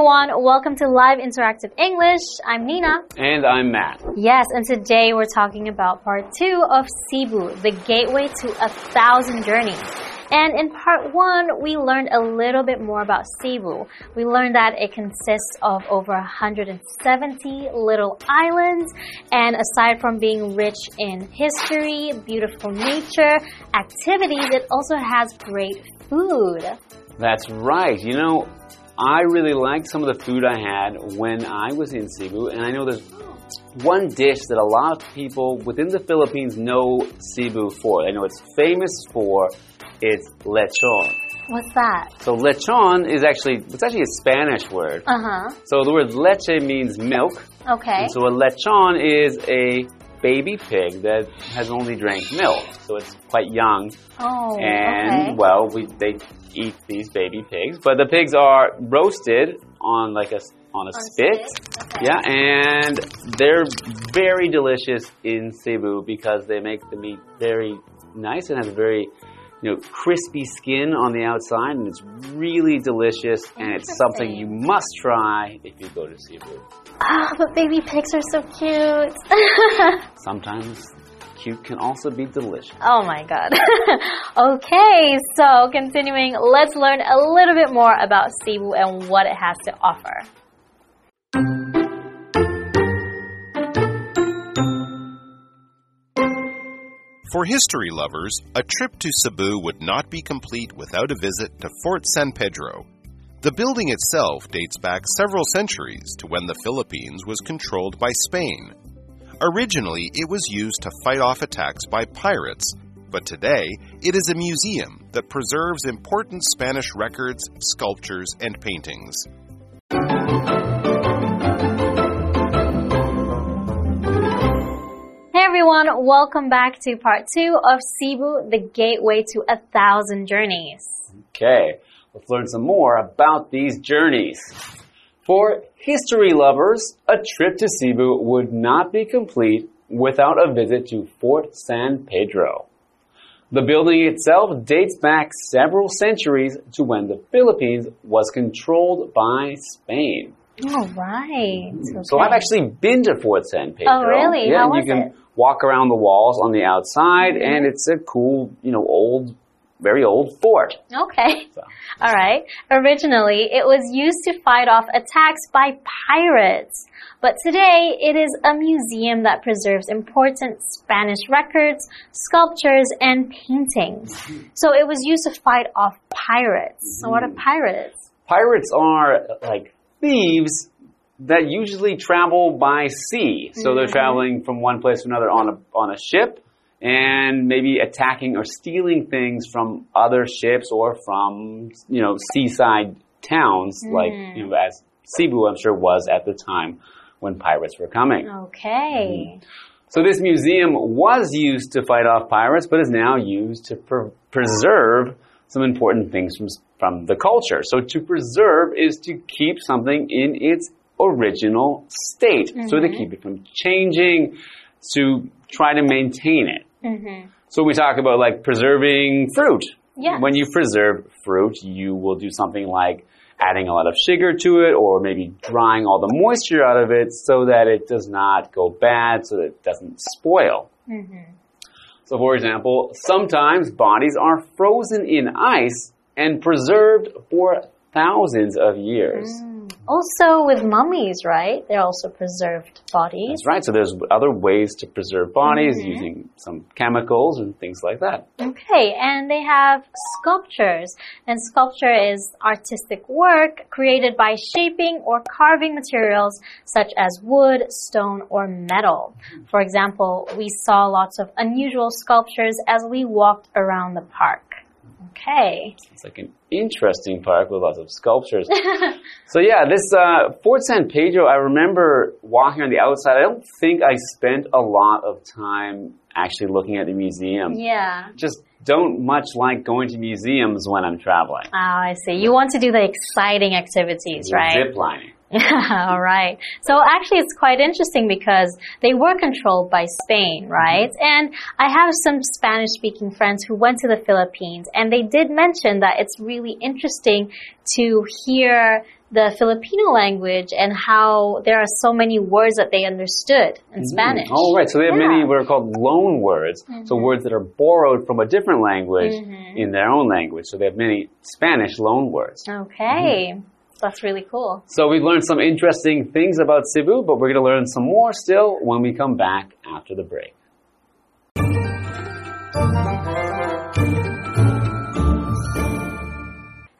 everyone, welcome to Live Interactive English. I'm Nina. And I'm Matt. Yes, and today we're talking about part two of Cebu, the gateway to a thousand journeys. And in part one, we learned a little bit more about Cebu. We learned that it consists of over 170 little islands, and aside from being rich in history, beautiful nature, activities, it also has great food. That's right. You know, I really liked some of the food I had when I was in Cebu, and I know there's one dish that a lot of people within the Philippines know Cebu for. I know it's famous for it's lechon. What's that? So lechon is actually it's actually a Spanish word. Uh huh. So the word leche means milk. Okay. And so a lechon is a baby pig that has only drank milk. So it's quite young. Oh, and okay. well, we they eat these baby pigs, but the pigs are roasted on like a on a spit. Okay. Yeah, and they're very delicious in Cebu because they make the meat very nice and has a very you know crispy skin on the outside, and it's really delicious. And it's something you must try if you go to Cebu. Ah, but baby pigs are so cute. Sometimes cute can also be delicious. oh my god. okay, so continuing, let's learn a little bit more about Cebu and what it has to offer. For history lovers, a trip to Cebu would not be complete without a visit to Fort San Pedro. The building itself dates back several centuries to when the Philippines was controlled by Spain. Originally, it was used to fight off attacks by pirates, but today it is a museum that preserves important Spanish records, sculptures, and paintings. Hey everyone, welcome back to part two of Cebu, the gateway to a thousand journeys. Okay, let's learn some more about these journeys. For history lovers, a trip to Cebu would not be complete without a visit to Fort San Pedro. The building itself dates back several centuries to when the Philippines was controlled by Spain. All right. So okay. I've actually been to Fort San Pedro. Oh, really? Yeah, How and you can it? Mm-hmm. walk around the walls on the outside, and it's a cool, you know, old, very old fort. Okay. So. All right. Originally, it was used to fight off attacks by pirates. But today, it is a museum that preserves important Spanish records, sculptures, and paintings. So it was used to fight off pirates. So what are hmm. pirates? Pirates are like thieves that usually travel by sea. So they're hmm. traveling from one place to another on a on a ship and maybe attacking or stealing things from other ships or from you know seaside towns hmm. like you know as Cebu I'm sure was at the time when pirates were coming. Okay. Mm-hmm. So this museum was used to fight off pirates, but is now used to pre- preserve some important things from from the culture. So to preserve is to keep something in its original state, so to mm-hmm. keep it from changing, to try to maintain it. Mm-hmm. So we talk about like preserving fruit. Yes. When you preserve fruit, you will do something like adding a lot of sugar to it or maybe drying all the moisture out of it so that it does not go bad, so that it doesn't spoil. Mm-hmm. So for example, sometimes bodies are frozen in ice and preserved for thousands of years. Also with mummies, right? They're also preserved bodies. That's right. So there's other ways to preserve bodies mm-hmm. using some chemicals and things like that. Okay, and they have sculptures. And sculpture is artistic work created by shaping or carving materials such as wood, stone, or metal. For example, we saw lots of unusual sculptures as we walked around the park. Okay. It's like an interesting park with lots of sculptures. so yeah, this uh, Fort San Pedro, I remember walking on the outside. I don't think I spent a lot of time actually looking at the museum. Yeah. Just don't much like going to museums when I'm traveling. Oh, I see. You want to do the exciting activities, right? Zip lining. All right. So actually, it's quite interesting because they were controlled by Spain, right? Mm-hmm. And I have some Spanish speaking friends who went to the Philippines and they did mention that it's really interesting to hear the Filipino language and how there are so many words that they understood in mm-hmm. Spanish. Oh, right. So they have Yeah. many what are called loan words. Mm-hmm. So words that are borrowed from a different language in their own language. So they have many Spanish loan words. Okay. That's really cool. So we've learned some interesting things about Cebu, but we're going to learn some more still when we come back after the break.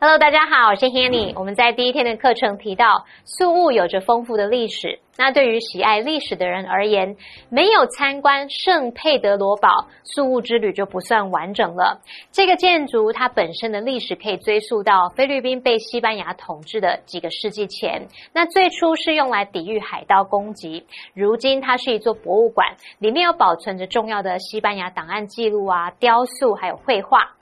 Hello，大家好，我是 Hanny。我们在第一天的课程提到，宿务有着丰富的历史。那对于喜爱历史的人而言，没有参观圣佩德罗堡，宿务之旅就不算完整了。这个建筑它本身的历史可以追溯到菲律宾被西班牙统治的几个世纪前。那最初是用来抵御海盗攻击，如今它是一座博物馆，里面有保存着重要的西班牙档案记录啊、雕塑还有绘画。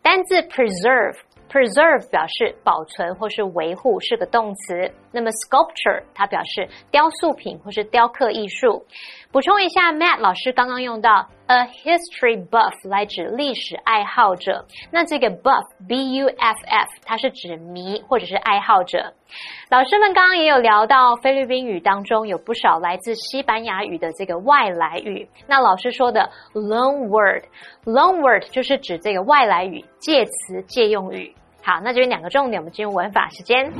单字 preserve。Preserve 表示保存或是维护，是个动词。那么 sculpture 它表示雕塑品或是雕刻艺术。补充一下，Matt 老师刚刚用到 a history buff 来指历史爱好者。那这个 buff b u f f 它是指迷或者是爱好者。老师们刚刚也有聊到，菲律宾语当中有不少来自西班牙语的这个外来语。那老师说的 loan word，loan word 就是指这个外来语、介词、借用语。好，那这边两个重点，我们进入文法时间。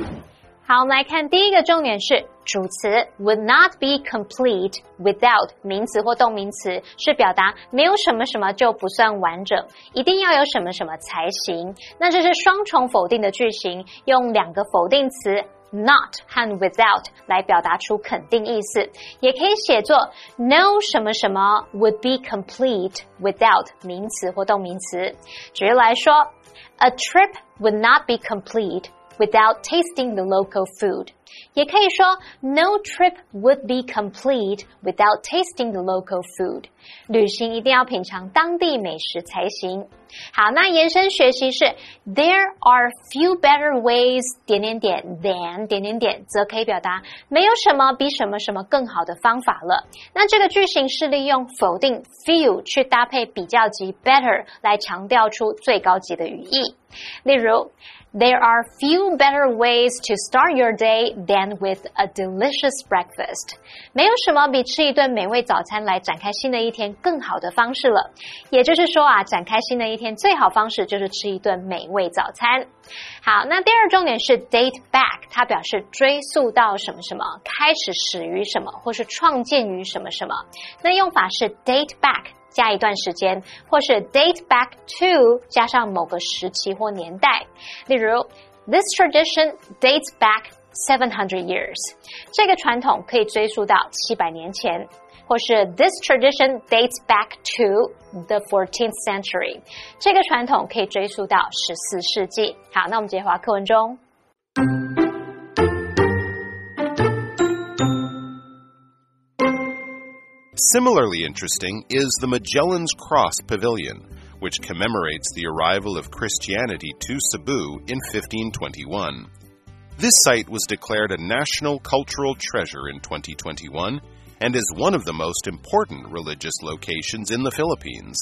好，我们来看第一个重点是主词 would not be complete without 名词或动名词，是表达没有什么什么就不算完整，一定要有什么什么才行。那这是双重否定的句型，用两个否定词 not 和 without 来表达出肯定意思，也可以写作 no 什么什么 would be complete without 名词或动名词。举例来说，A trip would not be complete without tasting the local food。也可以说，No trip would be complete without tasting the local food。旅行一定要品尝当地美食才行。好，那延伸学习是 There are few better ways 点点点 than 点点点，则可以表达没有什么比什么什么更好的方法了。那这个句型是利用否定 few 去搭配比较级 better 来强调出最高级的语义。例如。There are few better ways to start your day than with a delicious breakfast。没有什么比吃一顿美味早餐来展开新的一天更好的方式了。也就是说啊，展开新的一天最好方式就是吃一顿美味早餐。好，那第二重点是 date back，它表示追溯到什么什么，开始始于什么，或是创建于什么什么。那用法是 date back。加一段时间，或是 date back to 加上某个时期或年代。例如，This tradition dates back seven hundred years。这个传统可以追溯到七百年前。或是 This tradition dates back to the fourteenth century。这个传统可以追溯到十四世纪。好，那我们直接回到课文中。 Similarly interesting is the Magellan's Cross Pavilion, which commemorates the arrival of Christianity to Cebu in 1521. This site was declared a National Cultural Treasure in 2021 and is one of the most important religious locations in the Philippines.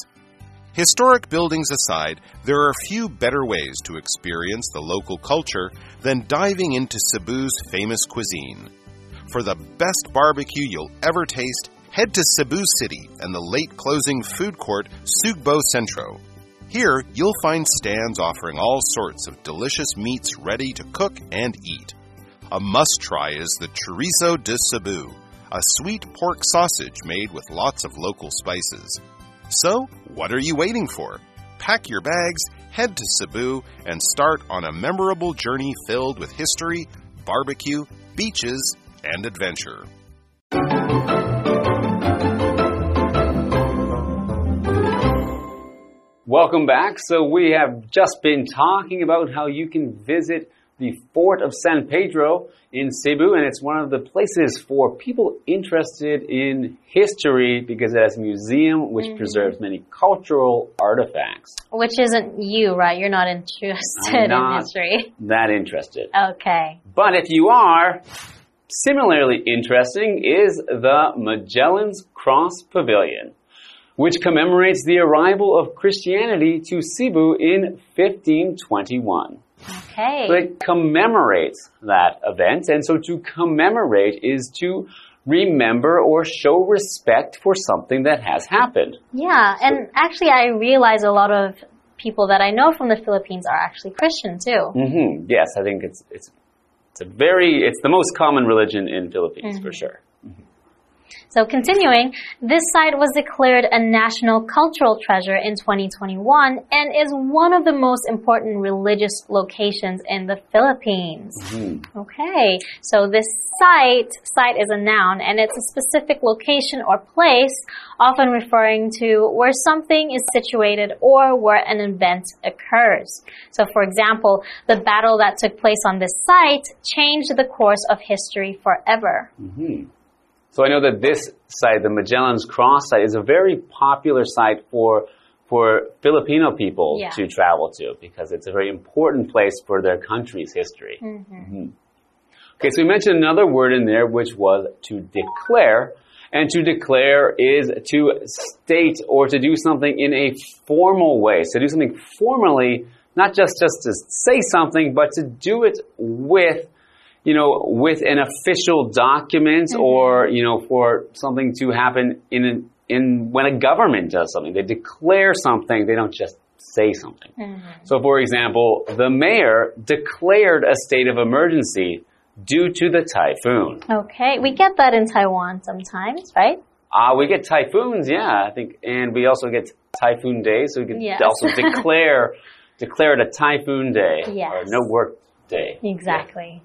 Historic buildings aside, there are few better ways to experience the local culture than diving into Cebu's famous cuisine. For the best barbecue you'll ever taste, head to Cebu City and the late closing food court Sugbo Centro. Here, you'll find stands offering all sorts of delicious meats ready to cook and eat. A must try is the chorizo de Cebu, a sweet pork sausage made with lots of local spices. So, what are you waiting for? Pack your bags, head to Cebu, and start on a memorable journey filled with history, barbecue, beaches, and adventure. Welcome back. So we have just been talking about how you can visit the Fort of San Pedro in Cebu, and it's one of the places for people interested in history because it has a museum which mm-hmm. preserves many cultural artifacts. Which isn't you, right? You're not interested I'm not in history. that interested. Okay. But if you are, Similarly interesting is the Magellan's Cross Pavilion, which commemorates the arrival of Christianity to Cebu in 1521. Okay. So it commemorates that event, and so to commemorate is to remember or show respect for something that has happened. Yeah, and actually, I realize a lot of people that I know from the Philippines are actually Christian too. hmm Yes, I think it's it's it's a very it's the most common religion in Philippines for sure. So continuing, this site was declared a national cultural treasure in 2021 and is one of the most important religious locations in the Philippines. Mm-hmm. Okay, so this site, site is a noun and it's a specific location or place, often referring to where something is situated or where an event occurs. So for example, the battle that took place on this site changed the course of history forever. Mm-hmm. So I know that this site, the Magellan's Cross site, is a very popular site for for Filipino people Yeah. to travel to because it's a very important place for their country's history. Mhm. Okay, so we mentioned another word in there, which was to declare. And to declare is to state or to do something in a formal way. So do something formally, not just just to say something, but to do it with you know, with an official document or, you know, for something to happen in an, in when a government does something. They declare something, they don't just say something. So for example, the mayor declared a state of emergency due to the typhoon. Okay, we get that in Taiwan sometimes, right? Uh, we get typhoons, yeah, I think, and we also get typhoon days, so we can Yes. also declare, declare it a typhoon day or no work day. Exactly.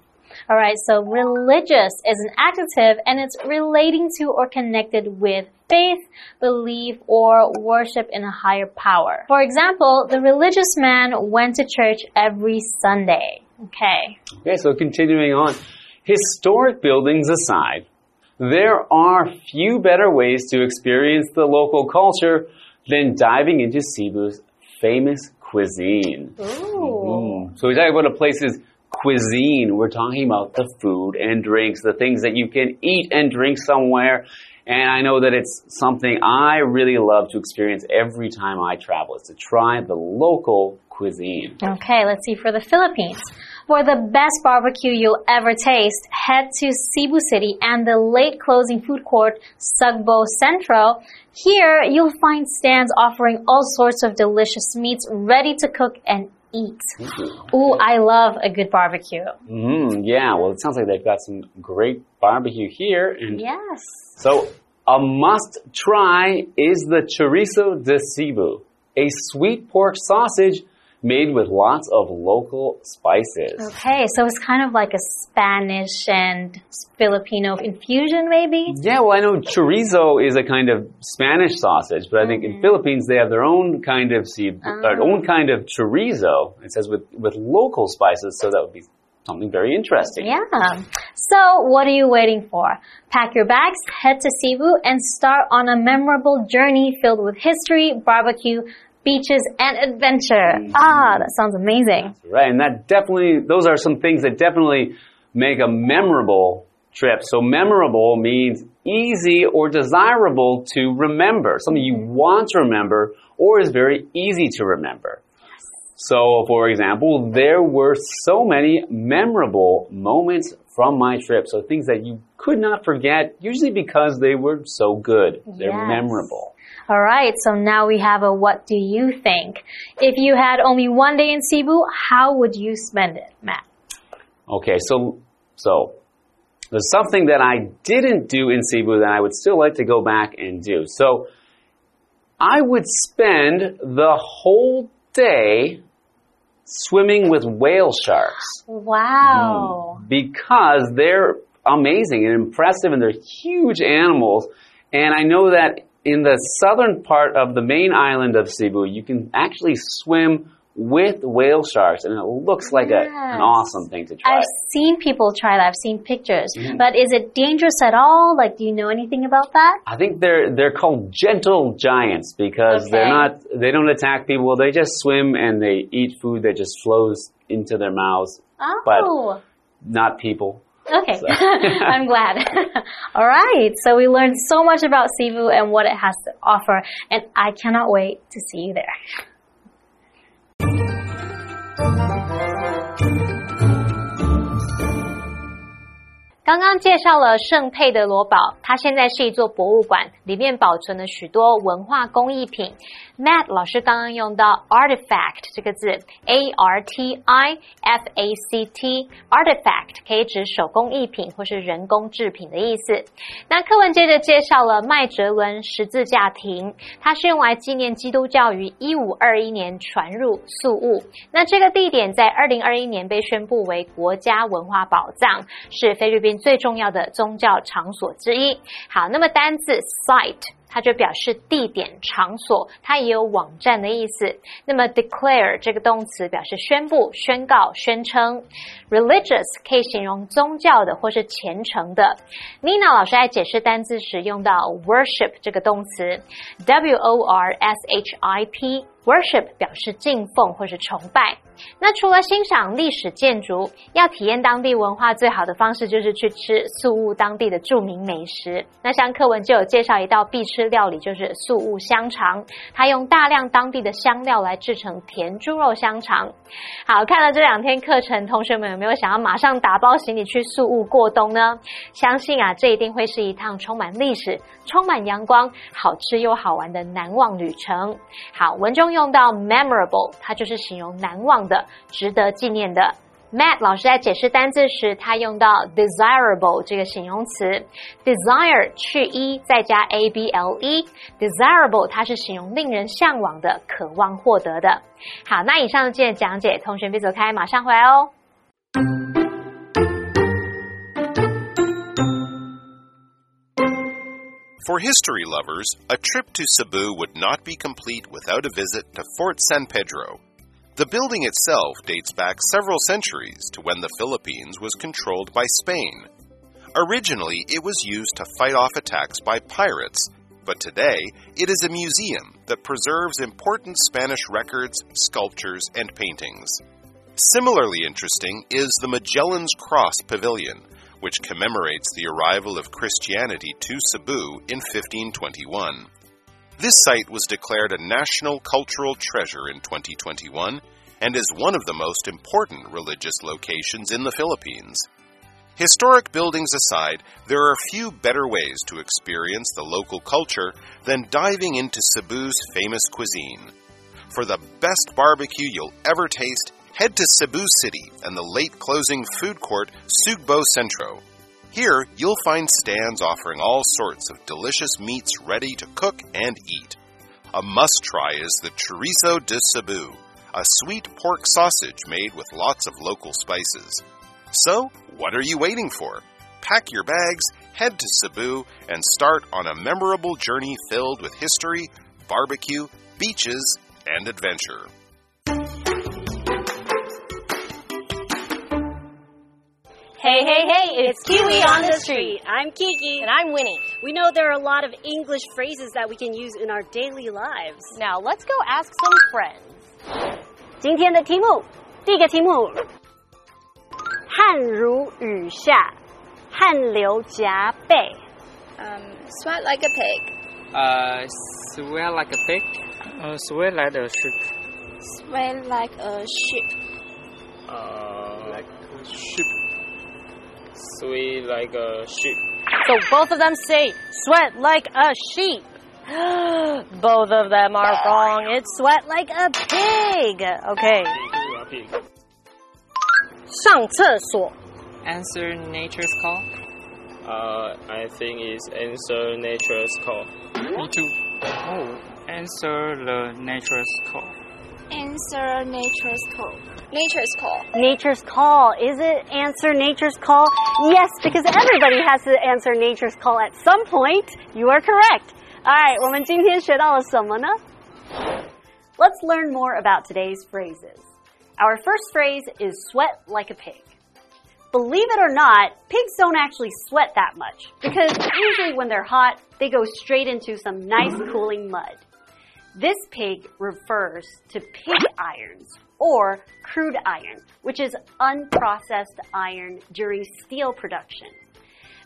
All right, so religious is an adjective and it's relating to or connected with faith, belief, or worship in a higher power. For example, the religious man went to church every Sunday. Okay. Okay, so continuing on. Historic buildings aside, there are few better ways to experience the local culture than diving into Cebu's famous cuisine. Ooh. Mm. So we talk about a place's cuisine. We're talking about the food and drinks, the things that you can eat and drink somewhere. And I know that it's something I really love to experience every time I travel is to try the local cuisine. Okay, let's see for the Philippines. For the best barbecue you'll ever taste, head to Cebu City and the late closing food court, Sugbo Centro. Here, you'll find stands offering all sorts of delicious meats ready to cook and eat. Ooh, I love a good barbecue. Mm, yeah, well, it sounds like they've got some great barbecue here. And Yes. so, a must try is the chorizo de Cebu, a sweet pork sausage made with lots of local spices. Okay, so it's kind of like a Spanish and Filipino infusion, maybe? Yeah, well, I know chorizo is a kind of Spanish sausage, but I think in mm-hmm. Philippines they have their own kind of Cebu, their ah. own kind of chorizo. It says with with local spices, so that would be something very interesting. Yeah. So, what are you waiting for? Pack your bags, head to Cebu, and start on a memorable journey filled with history, barbecue, beaches, and adventure. Ah, that sounds amazing. Right, and that definitely, those are some things that definitely make a memorable trip. So memorable means easy or desirable to remember, something you want to remember or is very easy to remember. So, for example, there were so many memorable moments from my trip. So things that you could not forget, usually because they were so good. They're Yes. memorable. All right, so now we have a what do you think? If you had only one day in Cebu, how would you spend it, Matt? Okay, so so there's something that I didn't do in Cebu that I would still like to go back and do. So I would spend the whole day swimming with whale sharks Wow. Mm, because they're amazing and impressive and they're huge animals. And I know that in the southern part of the main island of Cebu, you can actually swim with whale sharks and it looks like a, an awesome thing to try. I've seen people try that. I've seen pictures. Mm-hmm. But is it dangerous at all? Like, do you know anything about that? I think they're they're called gentle giants because they're not they don't attack people. They just swim and they eat food that just flows into their mouths, Oh. But- not people. Okay, so. I'm glad. All right, so we learned so much about Cebu and what it has to offer, and I cannot wait to see you there. 刚刚介绍了圣佩德罗堡，它现在是一座博物馆，里面保存了许多文化工艺品。Matt 老师刚刚用到 artifact 这个字，a r t i f a c t，artifact 可以指手工艺品或是人工制品的意思。那课文接着介绍了麦哲伦十字架亭，它是用来纪念基督教于一五二一年传入宿务。那这个地点在二零二一年被宣布为国家文化宝藏，是菲律宾最重要的宗教场所之一。好，那么单字 site。它就表示地点、场所，它也有网站的意思。那么 declare 这个动词表示宣布、宣告、宣称。religious 可以形容宗教的或是虔诚的。Nina 老师在解释单字时用到 worship 这个动词，w o r s h i p。Worship 表示敬奉或是崇拜。那除了欣赏历史建筑，要体验当地文化，最好的方式就是去吃宿务当地的著名美食。那像课文就有介绍一道必吃料理，就是宿务香肠。它用大量当地的香料来制成甜猪肉香肠。好，看了这两天课程，同学们有没有想要马上打包行李去宿务过冬呢？相信啊，这一定会是一趟充满历史、充满阳光、好吃又好玩的难忘旅程。好，文中。用到 memorable，它就是形容难忘的、值得纪念的。Matt 老师在解释单字时，他用到 desirable 这个形容词，desire 去一再加 a b l e，desirable 它是形容令人向往的、渴望获得的。好，那以上的这些讲解，同学别走开，马上回来哦。For history lovers, a trip to Cebu would not be complete without a visit to Fort San Pedro. The building itself dates back several centuries to when the Philippines was controlled by Spain. Originally, it was used to fight off attacks by pirates, but today it is a museum that preserves important Spanish records, sculptures, and paintings. Similarly interesting is the Magellan's Cross Pavilion, which commemorates the arrival of Christianity to Cebu in 1521. This site was declared a National Cultural Treasure in 2021 and is one of the most important religious locations in the Philippines. Historic buildings aside, there are few better ways to experience the local culture than diving into Cebu's famous cuisine. For the best barbecue you'll ever taste, head to Cebu City and the late closing food court Sugbo Centro. Here, you'll find stands offering all sorts of delicious meats ready to cook and eat. A must try is the chorizo de Cebu, a sweet pork sausage made with lots of local spices. So, what are you waiting for? Pack your bags, head to Cebu, and start on a memorable journey filled with history, barbecue, beaches, and adventure. Hey, hey, hey, it's KiWi on the Street. I'm Kiki. And I'm Winnie. We know there are a lot of English phrases that we can use in our daily lives. Now, let's go ask some friends. 今天的题目，第一个题目：汗如雨下，汗流浃背。Um, sweat like a pig. Uh, sweat like a pig. Uh, sweat like a sheep. Sweat like a sheep. Uh, like a sheep sweat like a sheep. So both of them say sweat like a sheep. both of them are ah, wrong. It's sweat like a pig. Okay. Pig. Answer nature's call. Uh, I think it's answer nature's call. Me too. Oh, answer the nature's call Answer nature's call. Nature's call. Nature's call. Is it answer nature's call? Yes, because everybody has to answer nature's call at some point. You are correct. All right, 我们今天学到了什么呢? Let's learn more about today's phrases. Our first phrase is sweat like a pig. Believe it or not, pigs don't actually sweat that much because usually when they're hot, they go straight into some nice cooling mud. This pig refers to pig irons or crude iron, which is unprocessed iron during steel production.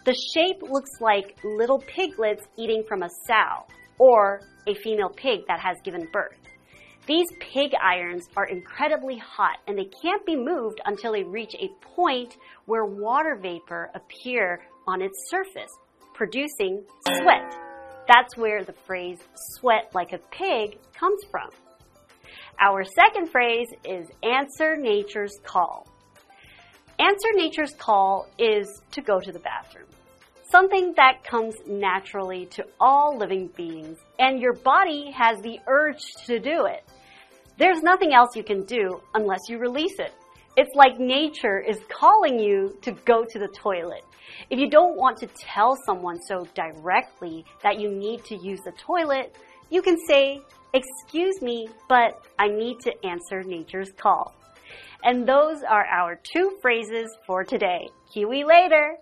The shape looks like little piglets eating from a sow or a female pig that has given birth. These pig irons are incredibly hot and they can't be moved until they reach a point where water vapor appear on its surface, producing sweat. That's where the phrase sweat like a pig comes from. Our second phrase is answer nature's call. Answer nature's call is to go to the bathroom. Something that comes naturally to all living beings, and your body has the urge to do it. There's nothing else you can do unless you release it. It's like nature is calling you to go to the toilet. If you don't want to tell someone so directly that you need to use the toilet, you can say, Excuse me, but I need to answer nature's call. And those are our two phrases for today. Kiwi later!